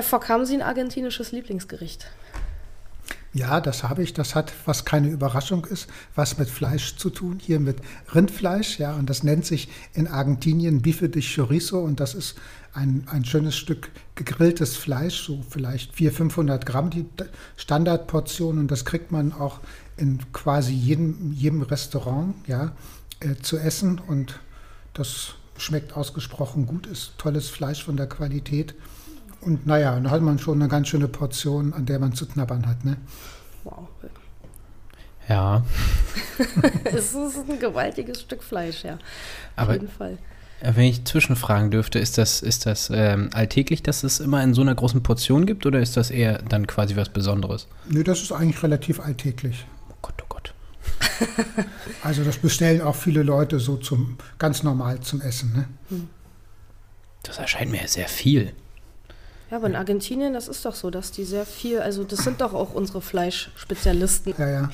Herr Fock, haben Sie ein argentinisches Lieblingsgericht? Ja, das habe ich. Das hat, was keine Überraschung ist, was mit Fleisch zu tun. Hier mit Rindfleisch, ja, und das nennt sich in Argentinien Bife de Chorizo und das ist ein, ein schönes Stück gegrilltes Fleisch, so vielleicht 400, 500 Gramm, die Standardportion und das kriegt man auch in quasi jedem, jedem Restaurant, ja, äh, zu essen und das schmeckt ausgesprochen gut, ist tolles Fleisch von der Qualität. Und naja, dann hat man schon eine ganz schöne Portion, an der man zu knabbern hat. Ne? Wow. Ja. es ist ein gewaltiges Stück Fleisch, ja. Auf Aber jeden Fall. Wenn ich zwischenfragen dürfte, ist das, ist das ähm, alltäglich, dass es immer in so einer großen Portion gibt oder ist das eher dann quasi was Besonderes? Nö, das ist eigentlich relativ alltäglich. Oh Gott, oh Gott. also das bestellen auch viele Leute so zum ganz normal zum Essen. Ne? Hm. Das erscheint mir sehr viel. Ja, aber in Argentinien, das ist doch so, dass die sehr viel, also das sind doch auch unsere Fleischspezialisten. Ja, ja.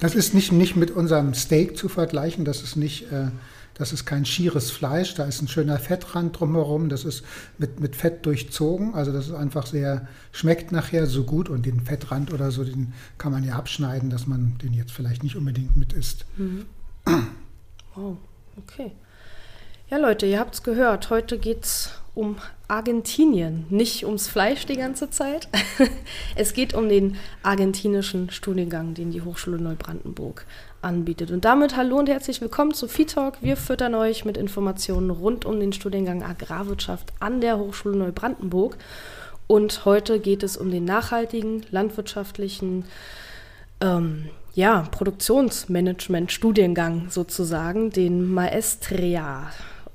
Das ist nicht, nicht mit unserem Steak zu vergleichen, das ist nicht, äh, das ist kein schieres Fleisch, da ist ein schöner Fettrand drumherum, das ist mit, mit Fett durchzogen, also das ist einfach sehr, schmeckt nachher so gut und den Fettrand oder so, den kann man ja abschneiden, dass man den jetzt vielleicht nicht unbedingt mit isst. Mhm. Wow, okay. Ja, Leute, ihr habt es gehört. Heute geht es um Argentinien, nicht ums Fleisch die ganze Zeit. es geht um den argentinischen Studiengang, den die Hochschule Neubrandenburg anbietet. Und damit hallo und herzlich willkommen zu Vitalk. Wir füttern euch mit Informationen rund um den Studiengang Agrarwirtschaft an der Hochschule Neubrandenburg. Und heute geht es um den nachhaltigen, landwirtschaftlichen ähm, ja, Produktionsmanagement-Studiengang sozusagen, den Maestria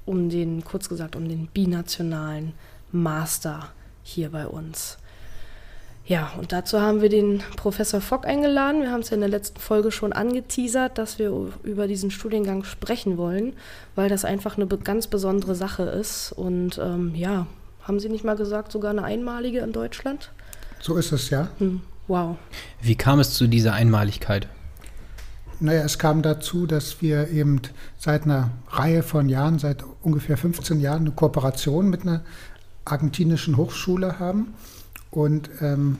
um den, kurz gesagt, um den binationalen Master hier bei uns. Ja, und dazu haben wir den Professor Fock eingeladen. Wir haben es ja in der letzten Folge schon angeteasert, dass wir über diesen Studiengang sprechen wollen, weil das einfach eine ganz besondere Sache ist. Und ähm, ja, haben Sie nicht mal gesagt, sogar eine einmalige in Deutschland? So ist es, ja. Hm, wow. Wie kam es zu dieser Einmaligkeit? Naja, es kam dazu, dass wir eben seit einer Reihe von Jahren, seit ungefähr 15 Jahren, eine Kooperation mit einer argentinischen Hochschule haben. Und ähm,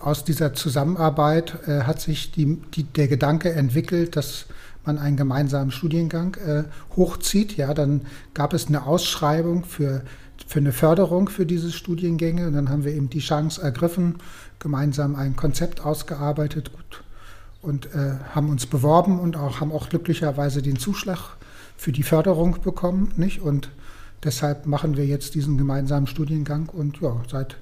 aus dieser Zusammenarbeit äh, hat sich die, die, der Gedanke entwickelt, dass man einen gemeinsamen Studiengang äh, hochzieht. Ja, dann gab es eine Ausschreibung für, für eine Förderung für diese Studiengänge. Und dann haben wir eben die Chance ergriffen, gemeinsam ein Konzept ausgearbeitet. Gut, und äh, haben uns beworben und auch, haben auch glücklicherweise den Zuschlag für die Förderung bekommen. Nicht? Und deshalb machen wir jetzt diesen gemeinsamen Studiengang und ja, seit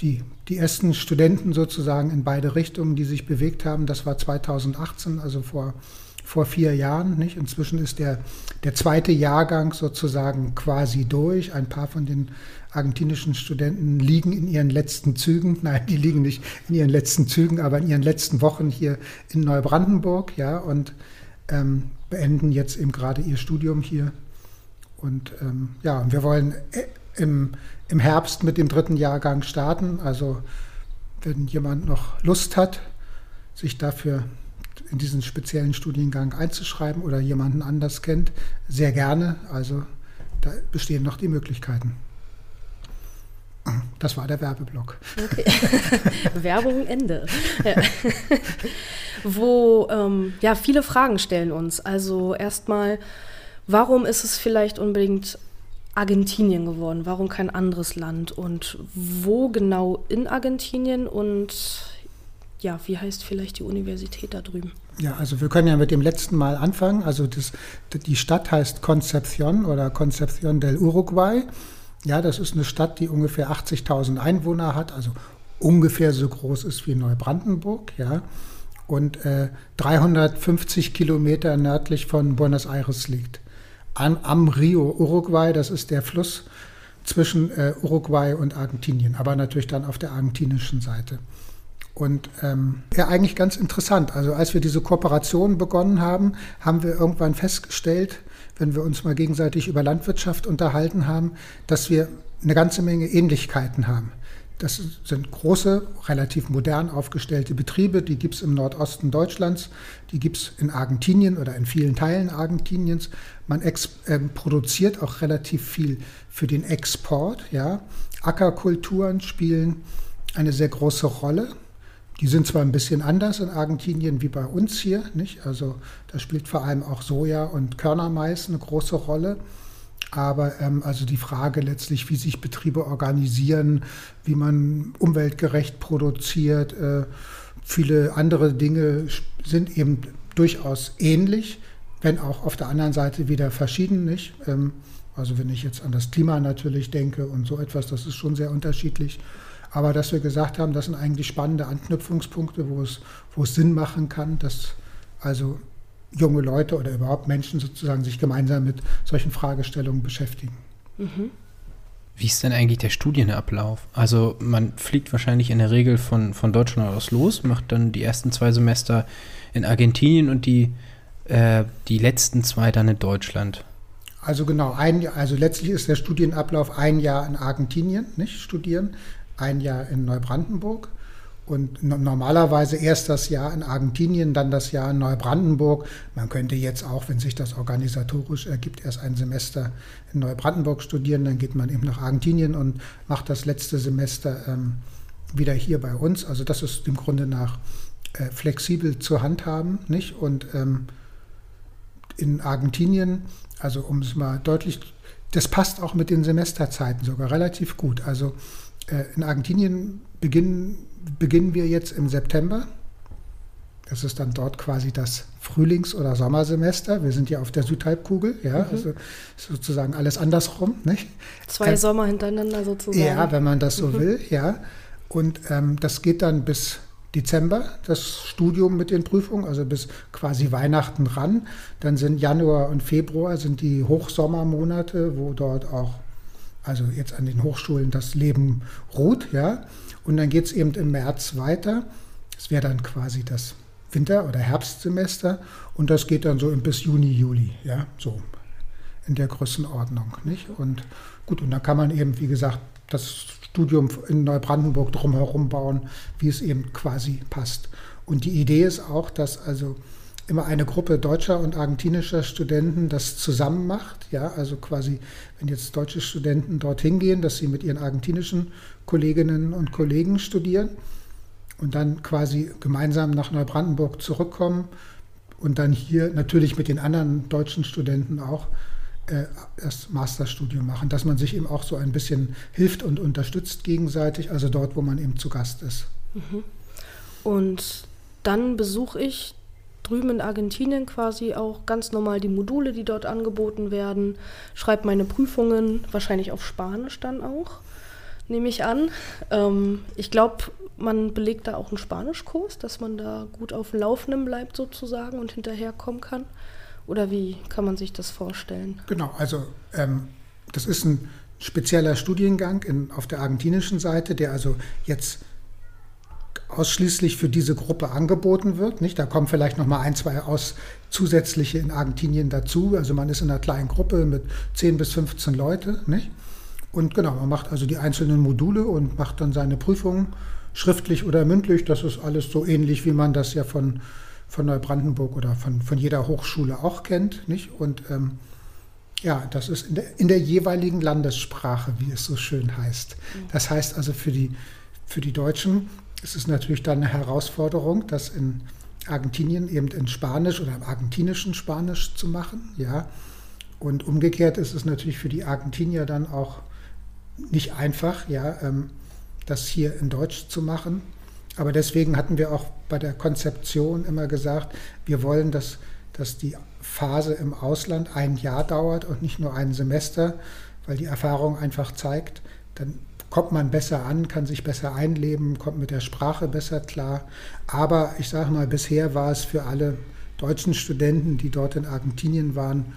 die, die ersten Studenten sozusagen in beide Richtungen, die sich bewegt haben, das war 2018, also vor, vor vier Jahren. Nicht? Inzwischen ist der, der zweite Jahrgang sozusagen quasi durch. Ein paar von den argentinischen Studenten liegen in ihren letzten Zügen, nein, die liegen nicht in ihren letzten Zügen, aber in ihren letzten Wochen hier in Neubrandenburg, ja, und ähm, beenden jetzt eben gerade ihr Studium hier. Und ähm, ja, wir wollen äh, im, im Herbst mit dem dritten Jahrgang starten. Also wenn jemand noch Lust hat, sich dafür in diesen speziellen Studiengang einzuschreiben oder jemanden anders kennt, sehr gerne. Also da bestehen noch die Möglichkeiten. Das war der Werbeblock. Okay. Werbung Ende. Ja. Wo ähm, ja viele Fragen stellen uns. Also erstmal, warum ist es vielleicht unbedingt Argentinien geworden? Warum kein anderes Land? Und wo genau in Argentinien? Und ja, wie heißt vielleicht die Universität da drüben? Ja, also wir können ja mit dem letzten Mal anfangen. Also das, die Stadt heißt Concepción oder Concepción del Uruguay. Ja, das ist eine Stadt, die ungefähr 80.000 Einwohner hat, also ungefähr so groß ist wie Neubrandenburg, ja, und äh, 350 Kilometer nördlich von Buenos Aires liegt. An, am Rio Uruguay, das ist der Fluss zwischen äh, Uruguay und Argentinien, aber natürlich dann auf der argentinischen Seite. Und ähm, ja, eigentlich ganz interessant. Also als wir diese Kooperation begonnen haben, haben wir irgendwann festgestellt, wenn wir uns mal gegenseitig über Landwirtschaft unterhalten haben, dass wir eine ganze Menge Ähnlichkeiten haben. Das sind große, relativ modern aufgestellte Betriebe, die gibt es im Nordosten Deutschlands, die gibt es in Argentinien oder in vielen Teilen Argentiniens. Man äh, produziert auch relativ viel für den Export. Ja. Ackerkulturen spielen eine sehr große Rolle. Die sind zwar ein bisschen anders in Argentinien wie bei uns hier, nicht? Also da spielt vor allem auch Soja und Körnermais eine große Rolle. Aber ähm, also die Frage letztlich, wie sich Betriebe organisieren, wie man umweltgerecht produziert, äh, viele andere Dinge sind eben durchaus ähnlich, wenn auch auf der anderen Seite wieder verschieden, nicht? Ähm, also wenn ich jetzt an das Klima natürlich denke und so etwas, das ist schon sehr unterschiedlich. Aber dass wir gesagt haben, das sind eigentlich spannende Anknüpfungspunkte, wo es, wo es Sinn machen kann, dass also junge Leute oder überhaupt Menschen sozusagen sich gemeinsam mit solchen Fragestellungen beschäftigen. Mhm. Wie ist denn eigentlich der Studienablauf? Also man fliegt wahrscheinlich in der Regel von, von Deutschland aus los, macht dann die ersten zwei Semester in Argentinien und die, äh, die letzten zwei dann in Deutschland. Also genau, ein, also letztlich ist der Studienablauf ein Jahr in Argentinien, nicht studieren, ein Jahr in Neubrandenburg und normalerweise erst das Jahr in Argentinien, dann das Jahr in Neubrandenburg. Man könnte jetzt auch, wenn sich das organisatorisch ergibt, erst ein Semester in Neubrandenburg studieren, dann geht man eben nach Argentinien und macht das letzte Semester ähm, wieder hier bei uns. Also das ist im Grunde nach äh, flexibel zu handhaben, nicht? Und ähm, in Argentinien, also um es mal deutlich, das passt auch mit den Semesterzeiten sogar relativ gut. Also äh, in Argentinien beginnen beginnen wir jetzt im September. Das ist dann dort quasi das Frühlings- oder Sommersemester. Wir sind ja auf der Südhalbkugel, ja, mhm. also sozusagen alles andersrum. Nicht? Zwei äh, Sommer hintereinander sozusagen. Ja, wenn man das so mhm. will, ja. Und ähm, das geht dann bis Dezember, das Studium mit den Prüfungen, also bis quasi Weihnachten ran. Dann sind Januar und Februar sind die Hochsommermonate, wo dort auch, also jetzt an den Hochschulen das Leben ruht, ja. Und dann geht es eben im März weiter. Das wäre dann quasi das Winter- oder Herbstsemester. Und das geht dann so bis Juni, Juli, ja, so in der Größenordnung. Nicht? Und gut, und dann kann man eben, wie gesagt, das Studium in Neubrandenburg drumherum bauen, wie es eben quasi passt. Und die Idee ist auch, dass also immer eine Gruppe deutscher und argentinischer Studenten das zusammen macht. Ja, also quasi, wenn jetzt deutsche Studenten dorthin gehen, dass sie mit ihren argentinischen Kolleginnen und Kollegen studieren und dann quasi gemeinsam nach Neubrandenburg zurückkommen und dann hier natürlich mit den anderen deutschen Studenten auch äh, das Masterstudium machen, dass man sich eben auch so ein bisschen hilft und unterstützt gegenseitig, also dort, wo man eben zu Gast ist. Mhm. Und dann besuche ich drüben in Argentinien quasi auch ganz normal die Module, die dort angeboten werden, schreibe meine Prüfungen, wahrscheinlich auf Spanisch dann auch, nehme ich an. Ähm, ich glaube, man belegt da auch einen Spanischkurs, dass man da gut auf dem Laufenden bleibt sozusagen und hinterherkommen kann. Oder wie kann man sich das vorstellen? Genau, also ähm, das ist ein spezieller Studiengang in, auf der argentinischen Seite, der also jetzt ausschließlich für diese Gruppe angeboten wird. Nicht? Da kommen vielleicht noch mal ein, zwei aus zusätzliche in Argentinien dazu. Also man ist in einer kleinen Gruppe mit 10 bis 15 Leute. Nicht? Und genau, man macht also die einzelnen Module und macht dann seine Prüfungen schriftlich oder mündlich. Das ist alles so ähnlich, wie man das ja von, von Neubrandenburg oder von, von jeder Hochschule auch kennt. Nicht? Und ähm, ja, das ist in der, in der jeweiligen Landessprache, wie es so schön heißt. Mhm. Das heißt also für die, für die Deutschen es ist natürlich dann eine Herausforderung, das in Argentinien eben in Spanisch oder im argentinischen Spanisch zu machen. Ja. Und umgekehrt ist es natürlich für die Argentinier dann auch nicht einfach, ja, ähm, das hier in Deutsch zu machen. Aber deswegen hatten wir auch bei der Konzeption immer gesagt, wir wollen, dass, dass die Phase im Ausland ein Jahr dauert und nicht nur ein Semester, weil die Erfahrung einfach zeigt, dann kommt man besser an, kann sich besser einleben, kommt mit der Sprache besser klar. Aber ich sage mal, bisher war es für alle deutschen Studenten, die dort in Argentinien waren,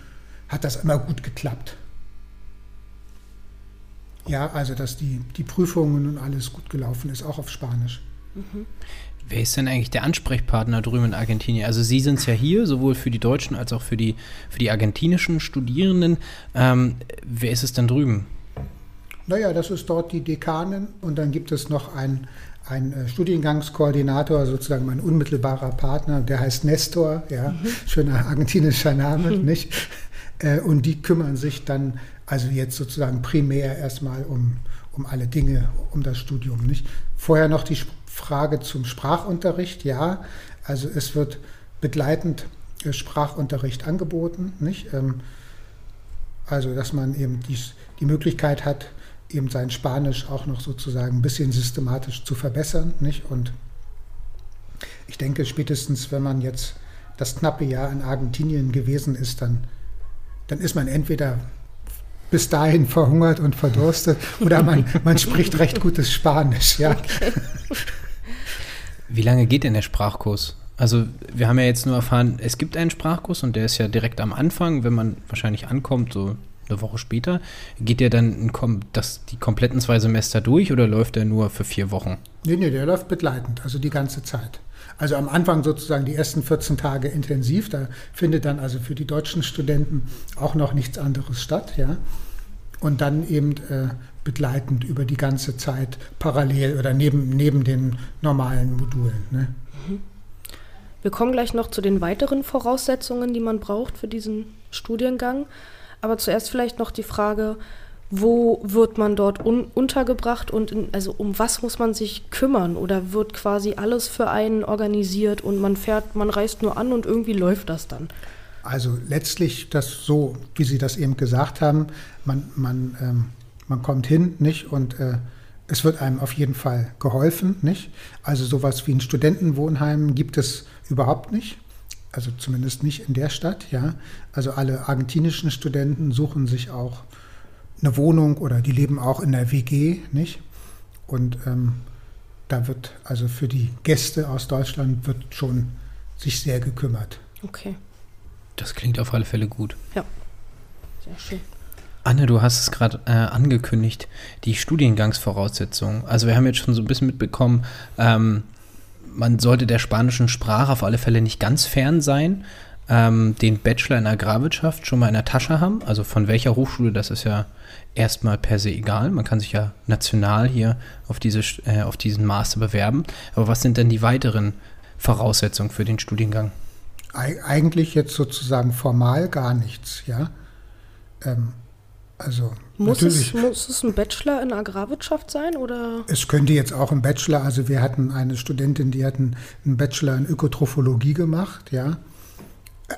hat das immer gut geklappt. Ja, also dass die, die Prüfungen und alles gut gelaufen ist, auch auf Spanisch. Mhm. Wer ist denn eigentlich der Ansprechpartner drüben in Argentinien? Also Sie sind es ja hier, sowohl für die deutschen als auch für die, für die argentinischen Studierenden. Ähm, wer ist es denn drüben? Naja, das ist dort die Dekanin und dann gibt es noch ein, ein äh, Studiengangskoordinator, sozusagen mein unmittelbarer Partner, der heißt Nestor, ja, mhm. schöner argentinischer Name, mhm. nicht? Äh, und die kümmern sich dann also jetzt sozusagen primär erstmal um, um alle Dinge, um das Studium, nicht? Vorher noch die Frage zum Sprachunterricht, ja, also es wird begleitend äh, Sprachunterricht angeboten, nicht? Ähm, also dass man eben die, die Möglichkeit hat, eben sein Spanisch auch noch sozusagen ein bisschen systematisch zu verbessern. Nicht? Und ich denke, spätestens wenn man jetzt das knappe Jahr in Argentinien gewesen ist, dann, dann ist man entweder bis dahin verhungert und verdurstet oder man, man spricht recht gutes Spanisch. Ja. Okay. Wie lange geht denn der Sprachkurs? Also wir haben ja jetzt nur erfahren, es gibt einen Sprachkurs und der ist ja direkt am Anfang, wenn man wahrscheinlich ankommt, so eine Woche später. Geht der dann das, die kompletten zwei Semester durch oder läuft der nur für vier Wochen? Nee, nee, der läuft begleitend, also die ganze Zeit. Also am Anfang sozusagen die ersten 14 Tage intensiv, da findet dann also für die deutschen Studenten auch noch nichts anderes statt, ja. Und dann eben äh, begleitend über die ganze Zeit parallel oder neben, neben den normalen Modulen. Ne? Wir kommen gleich noch zu den weiteren Voraussetzungen, die man braucht für diesen Studiengang. Aber zuerst vielleicht noch die Frage, wo wird man dort un untergebracht und in, also um was muss man sich kümmern oder wird quasi alles für einen organisiert und man fährt, man reist nur an und irgendwie läuft das dann? Also letztlich das so, wie Sie das eben gesagt haben, man, man, ähm, man kommt hin nicht und äh, es wird einem auf jeden Fall geholfen, nicht? Also sowas wie ein Studentenwohnheim gibt es überhaupt nicht also zumindest nicht in der Stadt, ja. Also alle argentinischen Studenten suchen sich auch eine Wohnung oder die leben auch in der WG, nicht? Und ähm, da wird also für die Gäste aus Deutschland wird schon sich sehr gekümmert. Okay. Das klingt auf alle Fälle gut. Ja, sehr schön. Anne, du hast es gerade äh, angekündigt, die Studiengangsvoraussetzungen. Also wir haben jetzt schon so ein bisschen mitbekommen, ähm, man sollte der spanischen Sprache auf alle Fälle nicht ganz fern sein. Ähm, den Bachelor in Agrarwirtschaft schon mal in der Tasche haben. Also von welcher Hochschule, das ist ja erstmal per se egal. Man kann sich ja national hier auf, diese, äh, auf diesen Master bewerben. Aber was sind denn die weiteren Voraussetzungen für den Studiengang? Eigentlich jetzt sozusagen formal gar nichts, ja. Ähm, also muss es, muss es ein Bachelor in Agrarwirtschaft sein oder? Es könnte jetzt auch ein Bachelor, also wir hatten eine Studentin, die hat einen, Bachelor in Ökotrophologie gemacht, ja.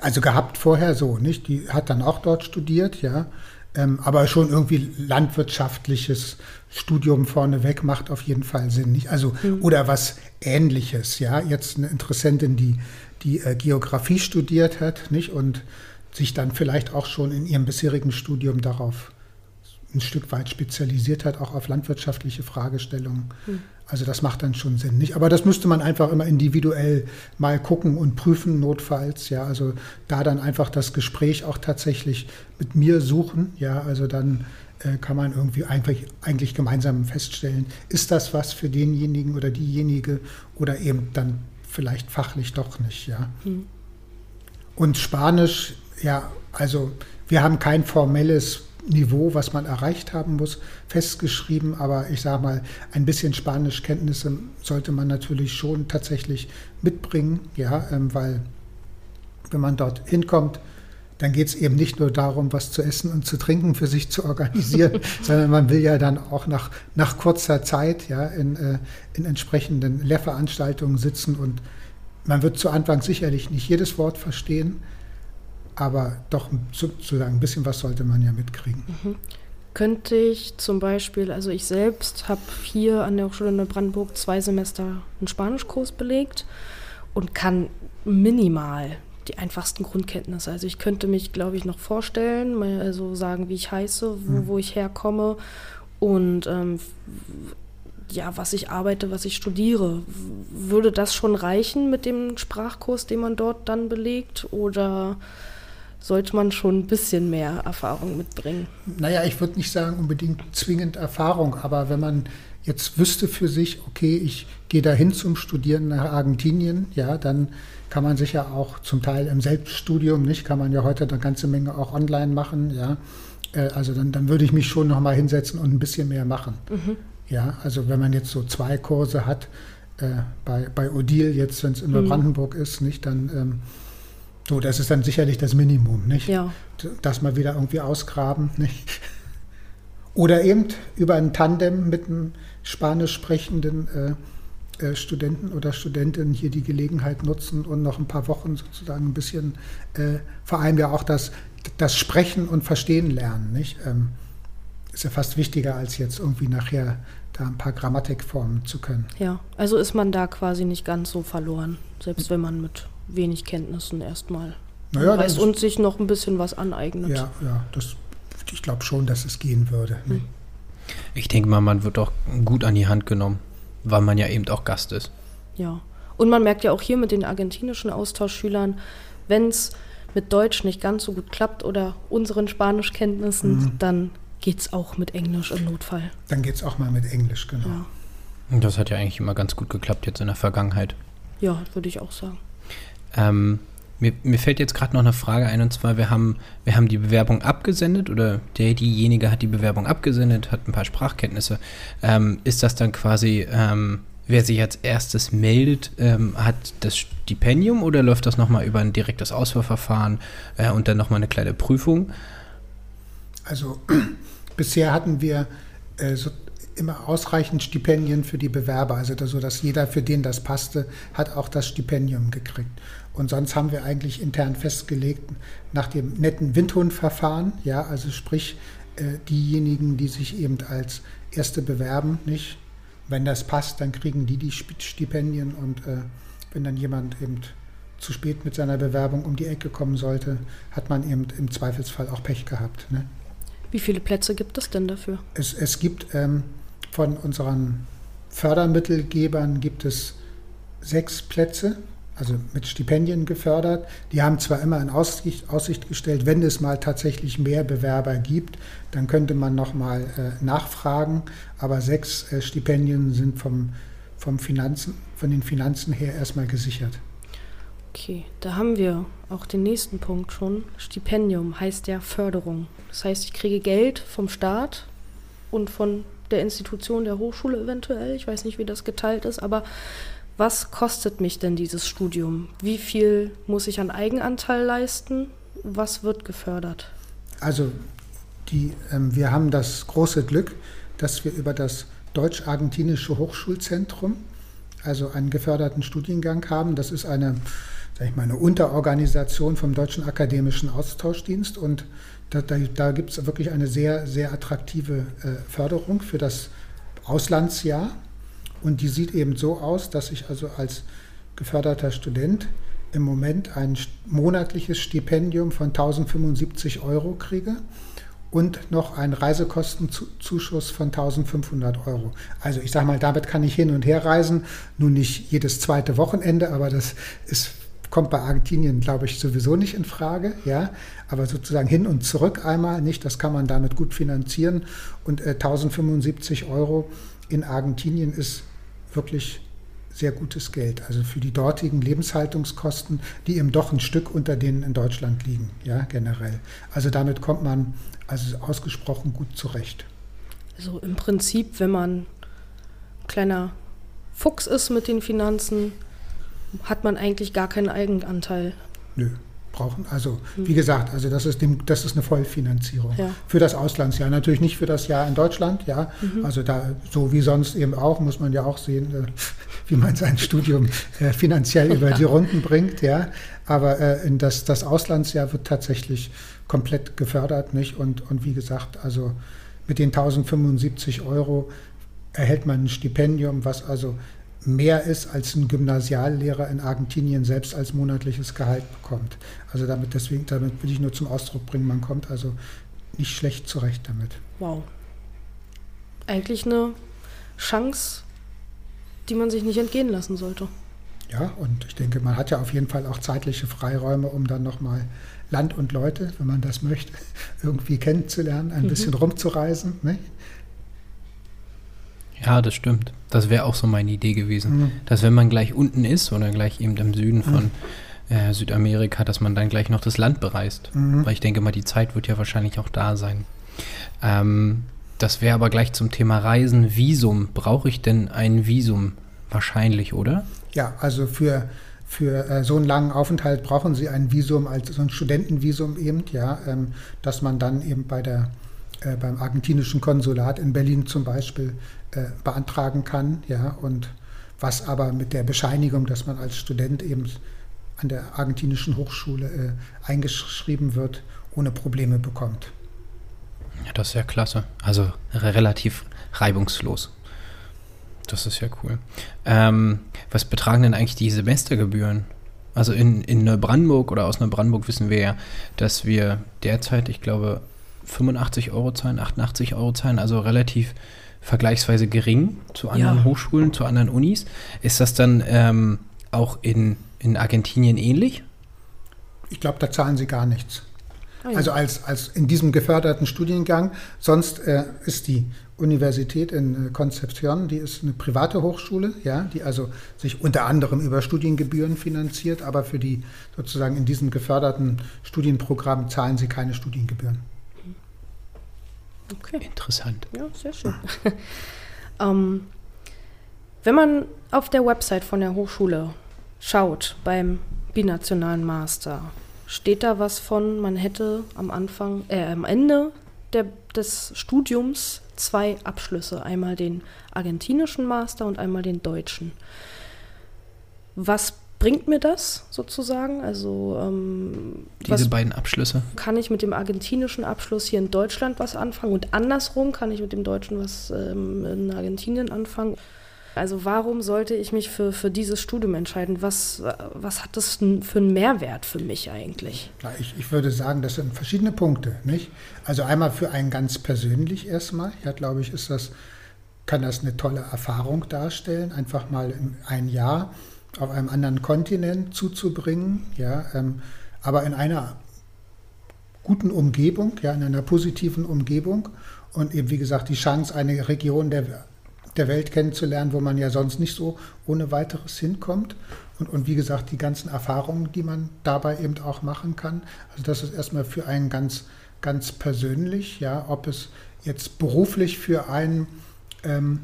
Also gehabt vorher so, nicht? Die hat dann auch dort studiert, ja. Ähm, aber schon irgendwie landwirtschaftliches Studium vorneweg macht auf jeden Fall Sinn, nicht? Also, hm. oder was ähnliches, ja. Jetzt eine Interessentin, die, die äh, Geografie studiert hat, nicht? Und sich dann vielleicht auch schon in ihrem bisherigen Studium darauf ein Stück weit spezialisiert hat, auch auf landwirtschaftliche Fragestellungen. Hm. Also das macht dann schon Sinn, nicht? Aber das müsste man einfach immer individuell mal gucken und prüfen, notfalls. Ja, also da dann einfach das Gespräch auch tatsächlich mit mir suchen. Ja, also dann äh, kann man irgendwie eigentlich, eigentlich gemeinsam feststellen, ist das was für denjenigen oder diejenige oder eben dann vielleicht fachlich doch nicht. Ja. Hm. Und Spanisch ja, also wir haben kein formelles Niveau, was man erreicht haben muss, festgeschrieben, aber ich sage mal, ein bisschen Spanischkenntnisse sollte man natürlich schon tatsächlich mitbringen, ja, ähm, weil wenn man dort hinkommt, dann geht es eben nicht nur darum, was zu essen und zu trinken für sich zu organisieren, sondern man will ja dann auch nach, nach kurzer Zeit ja, in, äh, in entsprechenden Lehrveranstaltungen sitzen. Und man wird zu Anfang sicherlich nicht jedes Wort verstehen, aber doch sozusagen ein bisschen was sollte man ja mitkriegen. Mhm. Könnte ich zum Beispiel, also ich selbst habe hier an der Hochschule in Brandenburg zwei Semester einen Spanischkurs belegt und kann minimal die einfachsten Grundkenntnisse. Also ich könnte mich, glaube ich, noch vorstellen, also sagen, wie ich heiße, wo, mhm. wo ich herkomme und ähm, ja, was ich arbeite, was ich studiere. Würde das schon reichen mit dem Sprachkurs, den man dort dann belegt? Oder sollte man schon ein bisschen mehr Erfahrung mitbringen. Naja, ich würde nicht sagen unbedingt zwingend Erfahrung, aber wenn man jetzt wüsste für sich, okay, ich gehe dahin zum Studieren nach Argentinien, ja, dann kann man sich ja auch zum Teil im Selbststudium, nicht, kann man ja heute eine ganze Menge auch online machen, ja, Äh, also dann, dann würde ich mich schon noch mal hinsetzen und ein bisschen mehr machen. Mhm. Ja, also wenn man jetzt so zwei Kurse hat, äh, bei, bei Odil jetzt, wenn es in Mhm. Brandenburg ist, nicht, dann ähm, so, das ist dann sicherlich das Minimum, nicht? Ja, Das mal wieder irgendwie ausgraben, nicht? Oder eben über ein Tandem mit einem spanisch sprechenden äh, äh, Studenten oder Studentin hier die Gelegenheit nutzen und noch ein paar Wochen sozusagen ein bisschen, äh, vor allem ja auch das, das Sprechen und Verstehen lernen, nicht? Ähm, ist ja fast wichtiger, als jetzt irgendwie nachher da ein paar Grammatikformen zu können. ja. Also ist man da quasi nicht ganz so verloren, selbst wenn man mit wenig Kenntnissen erstmal Naja, weiß und sich noch ein bisschen was aneignet. Ja, ja, das, ich glaube schon, dass es gehen würde. ne? Ich denke mal, man wird auch gut an die Hand genommen, weil man ja eben auch Gast ist. Ja. Und man merkt ja auch hier mit den argentinischen Austauschschülern, wenn es mit Deutsch nicht ganz so gut klappt oder unseren Spanischkenntnissen, Mhm. dann geht es auch mit Englisch im Notfall. Dann geht es auch mal mit Englisch, genau. Ja, Und das hat ja eigentlich immer ganz gut geklappt jetzt in der Vergangenheit. ja würde ich auch sagen. Ähm, mir, mir fällt jetzt gerade noch eine Frage ein und zwar, wir haben, wir haben die Bewerbung abgesendet oder der, diejenige hat die Bewerbung abgesendet, hat ein paar Sprachkenntnisse. Ähm, ist das dann quasi, ähm, wer sich als erstes meldet, ähm, hat das Stipendium oder läuft das nochmal über ein direktes Auswahlverfahren äh, und dann nochmal eine kleine Prüfung? Also bisher hatten wir äh, so immer ausreichend Stipendien für die Bewerber, also so dass jeder, für den das passte, hat auch das Stipendium gekriegt. Und sonst haben wir eigentlich intern festgelegt, nach dem netten Windhundverfahren, ja, also sprich äh, diejenigen, die sich eben als Erste bewerben, nicht? Wenn das passt, dann kriegen die die Stipendien und äh, wenn dann jemand eben zu spät mit seiner Bewerbung um die Ecke kommen sollte, hat man eben im Zweifelsfall auch Pech gehabt. Ne? Wie viele Plätze gibt es denn dafür? Es, es gibt ähm, von unseren Fördermittelgebern gibt es sechs Plätze, also mit Stipendien gefördert. Die haben zwar immer in Aussicht, Aussicht gestellt, wenn es mal tatsächlich mehr Bewerber gibt, dann könnte man nochmal äh, nachfragen, aber sechs äh, Stipendien sind vom, vom Finanzen, von den Finanzen her erstmal gesichert. Okay, da haben wir auch den nächsten Punkt schon. Stipendium heißt ja Förderung. Das heißt, ich kriege Geld vom Staat und von der Institution der Hochschule eventuell. Ich weiß nicht, wie das geteilt ist, aber was kostet mich denn dieses Studium? Wie viel muss ich an Eigenanteil leisten? Was wird gefördert? Also die, ähm, wir haben das große Glück, dass wir über das Deutsch-Argentinische Hochschulzentrum, also einen geförderten Studiengang haben. Das ist eine, sag ich mal, eine Unterorganisation vom Deutschen Akademischen Austauschdienst und da, da, da gibt es wirklich eine sehr, sehr attraktive äh, Förderung für das Auslandsjahr. Und die sieht eben so aus, dass ich also als geförderter Student im Moment ein monatliches Stipendium von 1075 Euro kriege und noch einen Reisekostenzuschuss von 1500 Euro. Also ich sage mal, damit kann ich hin und her reisen, nun nicht jedes zweite Wochenende, aber das ist, kommt bei Argentinien, glaube ich, sowieso nicht in Frage. Ja? Aber sozusagen hin und zurück einmal nicht, das kann man damit gut finanzieren. Und äh, 1075 Euro in Argentinien ist wirklich sehr gutes Geld. Also für die dortigen Lebenshaltungskosten, die eben doch ein Stück unter denen in Deutschland liegen, ja, generell. Also damit kommt man also ausgesprochen gut zurecht. Also im Prinzip, wenn man kleiner Fuchs ist mit den Finanzen, hat man eigentlich gar keinen Eigenanteil. Nö, brauchen. Also wie gesagt, also das ist, dem, das ist eine Vollfinanzierung Ja. für das Auslandsjahr. Natürlich nicht für das Jahr in Deutschland, ja. Also da, so wie sonst eben auch, muss man ja auch sehen, äh, wie man sein Studium äh, finanziell über die Runden bringt, ja. Aber äh, in das, das Auslandsjahr wird tatsächlich komplett gefördert, nicht? Und, und wie gesagt, also mit den 1075 Euro erhält man ein Stipendium, was also mehr ist, als ein Gymnasiallehrer in Argentinien selbst als monatliches Gehalt bekommt. Also damit, deswegen, damit will ich nur zum Ausdruck bringen, man kommt also nicht schlecht zurecht damit. Wow. Eigentlich eine Chance, die man sich nicht entgehen lassen sollte. Ja, und ich denke, man hat ja auf jeden Fall auch zeitliche Freiräume, um dann nochmal Land und Leute, wenn man das möchte, irgendwie kennenzulernen, ein bisschen rumzureisen. Ne? Ja, das stimmt. Das wäre auch so meine Idee gewesen. Mhm. Dass wenn man gleich unten ist oder gleich eben im Süden von äh, Südamerika, dass man dann gleich noch das Land bereist. Mhm. Weil ich denke mal, die Zeit wird ja wahrscheinlich auch da sein. Ähm, das wäre aber gleich zum Thema Reisen. Visum. Brauche ich denn ein Visum? Wahrscheinlich, oder? Ja, also für, für äh, so einen langen Aufenthalt brauchen Sie ein Visum, als so ein Studentenvisum eben, ja, ähm, dass man dann eben bei der, äh, beim argentinischen Konsulat in Berlin zum Beispiel äh, beantragen kann, ja, und was aber mit der Bescheinigung, dass man als Student eben an der argentinischen Hochschule äh, eingeschrieben wird, ohne Probleme bekommt. Ja, das ist ja klasse. Also relativ reibungslos. Das ist ja cool. Ähm, was betragen denn eigentlich die Semestergebühren? Also in, in Neubrandenburg oder aus Neubrandenburg wissen wir ja, dass wir derzeit, ich glaube, 85 Euro zahlen, 88 Euro zahlen, also relativ vergleichsweise gering zu anderen ja. Hochschulen, zu anderen Unis. Ist das dann ähm, auch in, in Argentinien ähnlich? Ich glaube, da zahlen sie gar nichts. Ah, ja. Also als, als in diesem geförderten Studiengang. Sonst äh, ist die Universität in äh, Concepción, die ist eine private Hochschule, ja, die also sich unter anderem über Studiengebühren finanziert, aber für die sozusagen in diesem geförderten Studienprogramm zahlen sie keine Studiengebühren. Okay. Interessant. Ja, sehr schön. ähm, wenn man auf der Website von der Hochschule schaut beim binationalen Master, steht da was von, man hätte am Anfang, äh, am Ende der, des Studiums zwei Abschlüsse, einmal den argentinischen Master und einmal den deutschen. Was bringt mir das sozusagen? Also ähm, diese beiden Abschlüsse. Kann ich mit dem argentinischen Abschluss hier in Deutschland was anfangen und andersrum kann ich mit dem deutschen was ähm, in Argentinien anfangen? Also warum sollte ich mich für, für dieses Studium entscheiden? Was, was hat das für einen Mehrwert für mich eigentlich? Ich, ich würde sagen, das sind verschiedene Punkte. Nicht? Also einmal für einen ganz persönlich erstmal. Ja, glaube ich, ist das, kann das eine tolle Erfahrung darstellen, einfach mal ein Jahr auf einem anderen Kontinent zuzubringen, ja, ähm, aber in einer guten Umgebung, ja, in einer positiven Umgebung und eben, wie gesagt, die Chance, eine Region der der Welt kennenzulernen, wo man ja sonst nicht so ohne weiteres hinkommt. Und, und wie gesagt, die ganzen Erfahrungen, die man dabei eben auch machen kann. Also das ist erstmal für einen ganz, ganz persönlich, ja, ob es jetzt beruflich für einen ähm,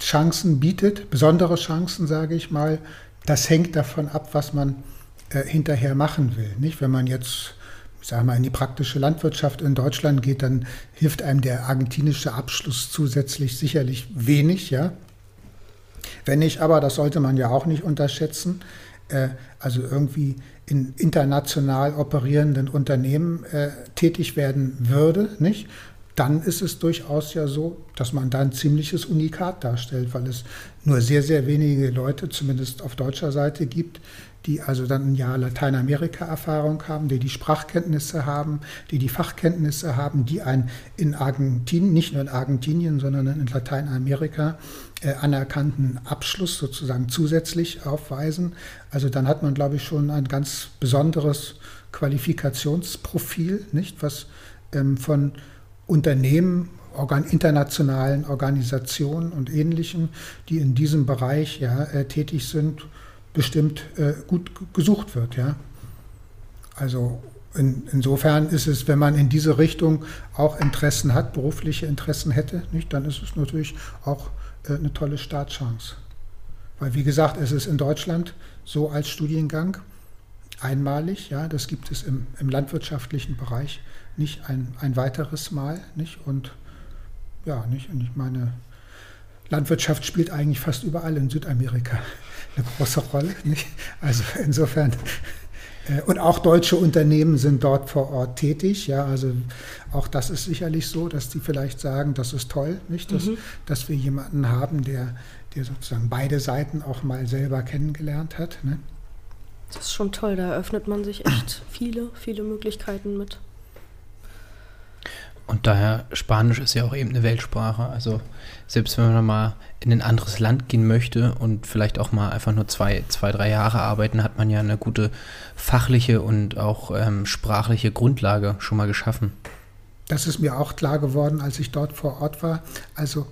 Chancen bietet, besondere Chancen, sage ich mal, das hängt davon ab, was man äh, hinterher machen will. Nicht, wenn man jetzt ich sage mal, in die praktische Landwirtschaft in Deutschland geht, dann hilft einem der argentinische Abschluss zusätzlich sicherlich wenig, ja. Wenn ich aber, das sollte man ja auch nicht unterschätzen, äh, also irgendwie in international operierenden Unternehmen äh, tätig werden würde, nicht? Dann ist es durchaus ja so, dass man da ein ziemliches Unikat darstellt, weil es nur sehr, sehr wenige Leute, zumindest auf deutscher Seite, gibt, die also dann ein Jahr Lateinamerika-Erfahrung haben, die die Sprachkenntnisse haben, die die Fachkenntnisse haben, die einen in Argentinien, nicht nur in Argentinien, sondern in Lateinamerika äh, anerkannten Abschluss sozusagen zusätzlich aufweisen. Also dann hat man, glaube ich, schon ein ganz besonderes Qualifikationsprofil, nicht, was ähm, von Unternehmen organ internationalen Organisationen und Ähnlichem, die in diesem Bereich ja, äh, tätig sind, bestimmt äh, gut gesucht wird. Ja? Also in, insofern ist es, wenn man in diese Richtung auch Interessen hat, berufliche Interessen hätte, nicht, dann ist es natürlich auch äh, eine tolle Startchance. Weil wie gesagt, es ist in Deutschland so als Studiengang einmalig, ja, das gibt es im, im landwirtschaftlichen Bereich nicht ein, ein weiteres Mal, nicht? Und ja, nicht? Und ich meine, Landwirtschaft spielt eigentlich fast überall in Südamerika eine große Rolle. Nicht? Also insofern. Äh, und auch deutsche Unternehmen sind dort vor Ort tätig. Ja, also auch das ist sicherlich so, dass die vielleicht sagen, das ist toll, nicht? Dass, mhm. dass wir jemanden haben, der, der sozusagen beide Seiten auch mal selber kennengelernt hat. Ne? Das ist schon toll, da eröffnet man sich echt viele, viele Möglichkeiten mit. Und daher, Spanisch ist ja auch eben eine Weltsprache. Also selbst wenn man mal in ein anderes Land gehen möchte und vielleicht auch mal einfach nur zwei, zwei drei Jahre arbeiten, hat man ja eine gute fachliche und auch ähm, sprachliche Grundlage schon mal geschaffen. Das ist mir auch klar geworden, als ich dort vor Ort war. Also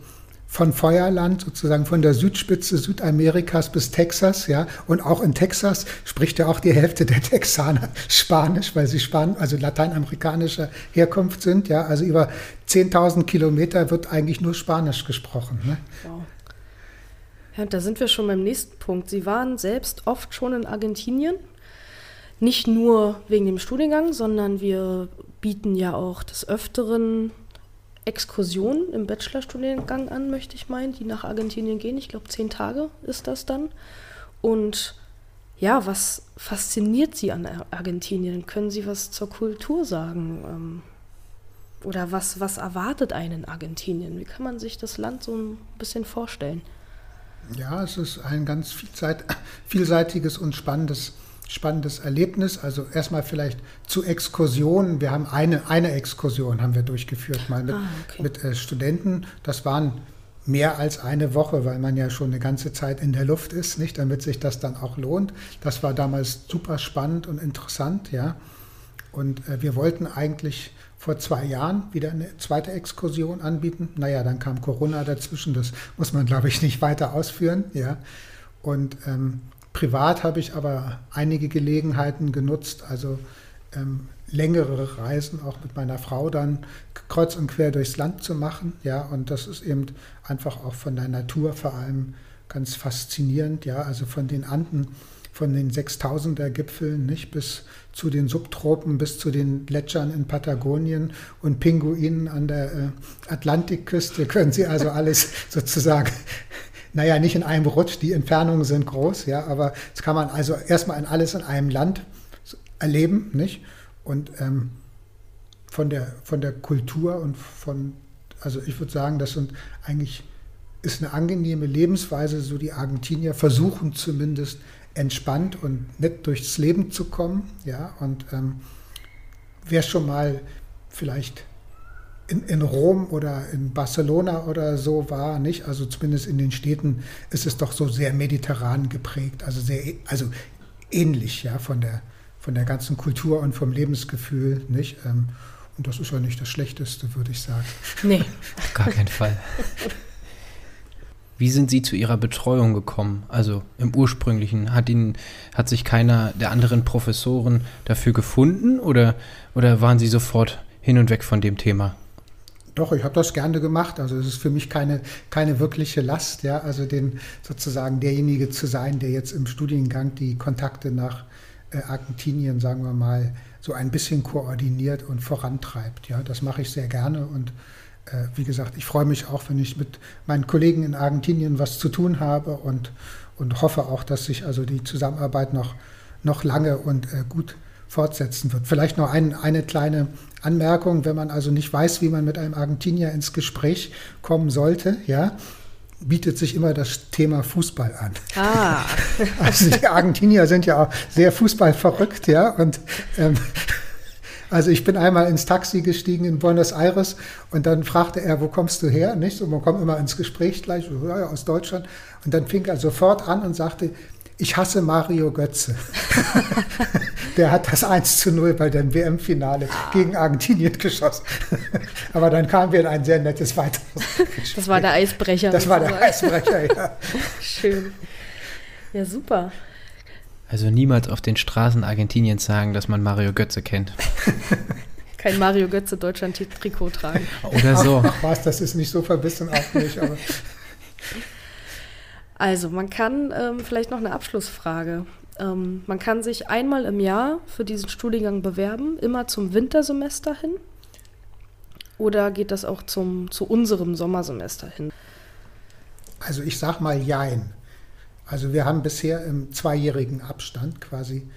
von Feuerland, sozusagen von der Südspitze Südamerikas bis Texas, ja. Und auch in Texas spricht ja auch die Hälfte der Texaner Spanisch, weil sie Span also lateinamerikanischer Herkunft sind, ja. Also über 10.000 Kilometer wird eigentlich nur Spanisch gesprochen. Ne? Wow. Ja, da sind wir schon beim nächsten Punkt. Sie waren selbst oft schon in Argentinien. Nicht nur wegen dem Studiengang, sondern wir bieten ja auch des Öfteren Exkursionen im Bachelorstudiengang an, möchte ich meinen, die nach Argentinien gehen. Ich glaube, zehn Tage ist das dann. Und ja, was fasziniert Sie an Argentinien? Können Sie was zur Kultur sagen? Ähm, oder was, was erwartet einen in Argentinien? Wie kann man sich das Land so ein bisschen vorstellen? Ja, es ist ein ganz vielseitiges und spannendes spannendes Erlebnis. Also erstmal vielleicht zu Exkursionen. Wir haben eine, eine Exkursion haben wir durchgeführt, mal mit, ah, okay. mit äh, Studenten. Das waren mehr als eine Woche, weil man ja schon eine ganze Zeit in der Luft ist, nicht, damit sich das dann auch lohnt. Das war damals super spannend und interessant, ja. Und äh, wir wollten eigentlich vor zwei Jahren wieder eine zweite Exkursion anbieten. Naja, dann kam Corona dazwischen, das muss man, glaube ich, nicht weiter ausführen, ja. Und ähm, Privat habe ich aber einige Gelegenheiten genutzt, also ähm, längere Reisen auch mit meiner Frau dann kreuz und quer durchs Land zu machen. Ja, und das ist eben einfach auch von der Natur vor allem ganz faszinierend. Ja, also von den Anden, von den 6000er Gipfeln, nicht bis zu den Subtropen, bis zu den Gletschern in Patagonien und Pinguinen an der äh, Atlantikküste können Sie also alles sozusagen naja, nicht in einem Rutsch, die Entfernungen sind groß, ja, aber das kann man also erstmal in alles in einem Land erleben, nicht? Und ähm, von, der, von der Kultur und von, also ich würde sagen, das sind eigentlich, ist eine angenehme Lebensweise, so die Argentinier versuchen zumindest entspannt und nett durchs Leben zu kommen, ja, und ähm, wer schon mal vielleicht in, in Rom oder in Barcelona oder so war, nicht? Also zumindest in den Städten ist es doch so sehr mediterran geprägt, also sehr, also ähnlich, ja, von der, von der ganzen Kultur und vom Lebensgefühl, nicht? Ähm, und das ist ja nicht das Schlechteste, würde ich sagen. Nee, auf gar keinen Fall. Wie sind Sie zu Ihrer Betreuung gekommen? Also im ursprünglichen, hat Ihnen, hat sich keiner der anderen Professoren dafür gefunden oder, oder waren Sie sofort hin und weg von dem Thema? Doch, ich habe das gerne gemacht. Also es ist für mich keine, keine wirkliche Last, ja, also den sozusagen derjenige zu sein, der jetzt im Studiengang die Kontakte nach äh, Argentinien, sagen wir mal, so ein bisschen koordiniert und vorantreibt. Ja, das mache ich sehr gerne und äh, wie gesagt, ich freue mich auch, wenn ich mit meinen Kollegen in Argentinien was zu tun habe und, und hoffe auch, dass sich also die Zusammenarbeit noch, noch lange und äh, gut fortsetzen wird. Vielleicht noch ein, eine kleine Anmerkung, wenn man also nicht weiß, wie man mit einem Argentinier ins Gespräch kommen sollte, ja, bietet sich immer das Thema Fußball an. Ah. Also die Argentinier sind ja auch sehr fußballverrückt, ja, und ähm, also ich bin einmal ins Taxi gestiegen in Buenos Aires und dann fragte er, wo kommst du her? Nicht? Und man kommt immer ins Gespräch gleich, ja, aus Deutschland. Und dann fing er sofort an und sagte, ich hasse Mario Götze. der hat das 1 zu 0 bei dem WM-Finale ah. gegen Argentinien geschossen. Aber dann kamen wir in ein sehr nettes weiteres Gespräch. Das war der Eisbrecher. Das war der Eisbrecher, ja. Schön. Ja, super. Also niemals auf den Straßen Argentiniens sagen, dass man Mario Götze kennt. Kein Mario Götze Deutschland-Trikot tragen. Oder so. Ach, was, das ist nicht so verbissen auch nicht, aber. Also, man kann ähm, vielleicht noch eine Abschlussfrage. Ähm, man kann sich einmal im Jahr für diesen Studiengang bewerben, immer zum Wintersemester hin. Oder geht das auch zum, zu unserem Sommersemester hin? Also ich sag mal Jein. Also wir haben bisher im zweijährigen Abstand quasi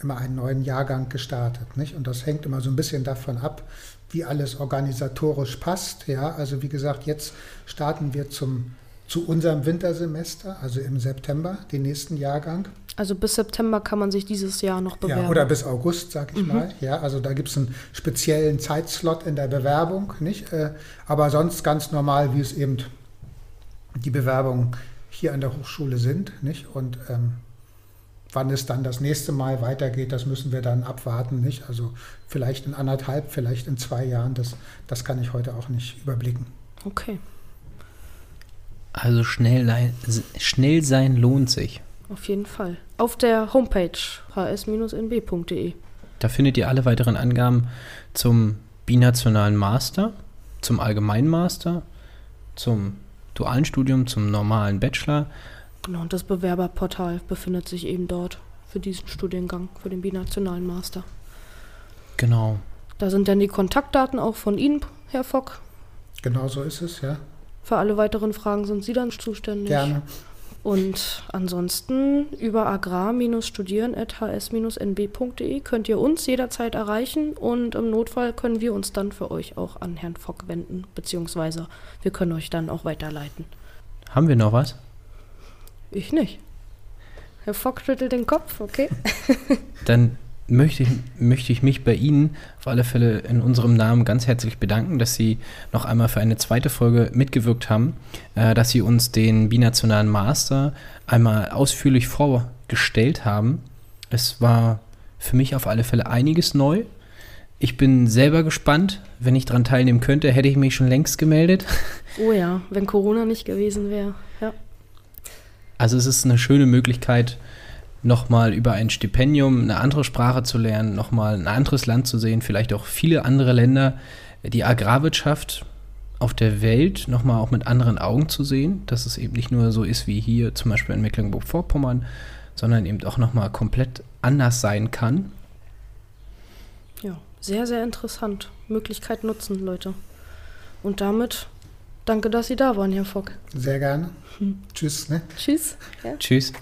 immer einen neuen Jahrgang gestartet. Nicht? Und das hängt immer so ein bisschen davon ab, wie alles organisatorisch passt. Ja, also wie gesagt, jetzt starten wir zum zu unserem Wintersemester, also im September, den nächsten Jahrgang. Also bis September kann man sich dieses Jahr noch bewerben. Ja, oder bis August, sag ich mhm. mal. Ja, also da gibt es einen speziellen Zeitslot in der Bewerbung, nicht? Äh, aber sonst ganz normal, wie es eben die Bewerbungen hier an der Hochschule sind, nicht? Und ähm, wann es dann das nächste Mal weitergeht, das müssen wir dann abwarten, nicht? Also vielleicht in anderthalb, vielleicht in zwei Jahren, das, das kann ich heute auch nicht überblicken. Okay. Also schnell, schnell sein lohnt sich. Auf jeden Fall. Auf der Homepage hs-nb.de. Da findet ihr alle weiteren Angaben zum binationalen Master, zum allgemeinen Master, zum dualen Studium, zum normalen Bachelor. Genau, und das Bewerberportal befindet sich eben dort für diesen Studiengang, für den binationalen Master. Genau. Da sind dann die Kontaktdaten auch von Ihnen, Herr Fock. Genau so ist es, ja. Für alle weiteren Fragen sind Sie dann zuständig. Gerne. Und ansonsten über agrar-studieren.hs-nb.de könnt ihr uns jederzeit erreichen und im Notfall können wir uns dann für euch auch an Herrn Fock wenden, beziehungsweise wir können euch dann auch weiterleiten. Haben wir noch was? Ich nicht. Herr Fock schüttelt den Kopf, okay? Dann möchte ich, möchte ich mich bei Ihnen auf alle Fälle in unserem Namen ganz herzlich bedanken, dass Sie noch einmal für eine zweite Folge mitgewirkt haben, äh, dass Sie uns den binationalen Master einmal ausführlich vorgestellt haben. Es war für mich auf alle Fälle einiges neu. Ich bin selber gespannt. Wenn ich daran teilnehmen könnte, hätte ich mich schon längst gemeldet. Oh ja, wenn Corona nicht gewesen wäre. Ja. Also es ist eine schöne Möglichkeit, nochmal über ein Stipendium eine andere Sprache zu lernen, nochmal ein anderes Land zu sehen, vielleicht auch viele andere Länder, die Agrarwirtschaft auf der Welt nochmal auch mit anderen Augen zu sehen, dass es eben nicht nur so ist wie hier zum Beispiel in Mecklenburg-Vorpommern, sondern eben auch nochmal komplett anders sein kann. Ja, sehr, sehr interessant. Möglichkeit nutzen, Leute. Und damit danke, dass Sie da waren, Herr Fock. Sehr gerne. Tschüss. Ne? Tschüss. Ja. Tschüss.